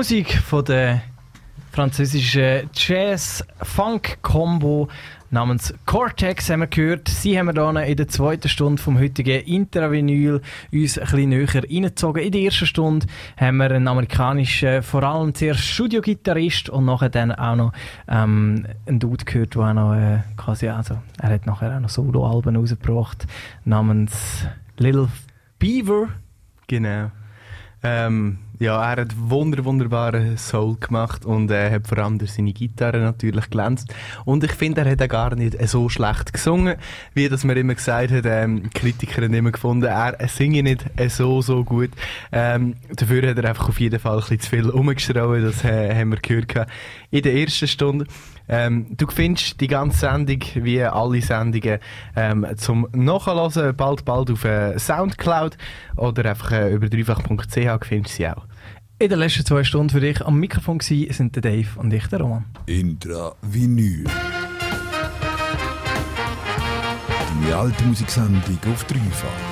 A: Musik von der französischen Jazz-Funk-Kombo namens Cortex haben wir gehört. Sie haben wir dann in der zweiten Stunde vom heutigen Intravinyl uns ein bisschen näher reingezogen. In der ersten Stunde haben wir einen amerikanischen, vor allem zuerst Studiogitarrist und nachher dann auch noch ähm, einen Dude gehört, der auch noch äh, quasi, also er hat nachher auch noch Soloalben rausgebracht namens Little Beaver.
B: Genau. Ähm, ja, er hat wunder, wunderbaren Soul gemacht und äh, hat vor allem durch seine Gitarre natürlich glänzt. Und ich finde, er hat auch gar nicht so schlecht gesungen, wie das man immer gesagt hat. Ähm, Kritiker haben immer gefunden, er singe nicht so, so gut. Ähm, dafür hat er einfach auf jeden Fall ein bisschen zu viel rumgeschraubt, das äh, haben wir gehört in der ersten Stunde. Ähm, du findest die ganze Sendung, wie alle Sendungen, ähm, zum Nachhören bald, bald auf äh, Soundcloud oder einfach äh, über dreifach.ch findest du sie auch.
A: In den letzten zwei Stunden für dich am Mikrofon gewesen, sind der Dave und ich, der Roman.
E: Intra Vinyl. Die alte Musiksendung auf dreifach.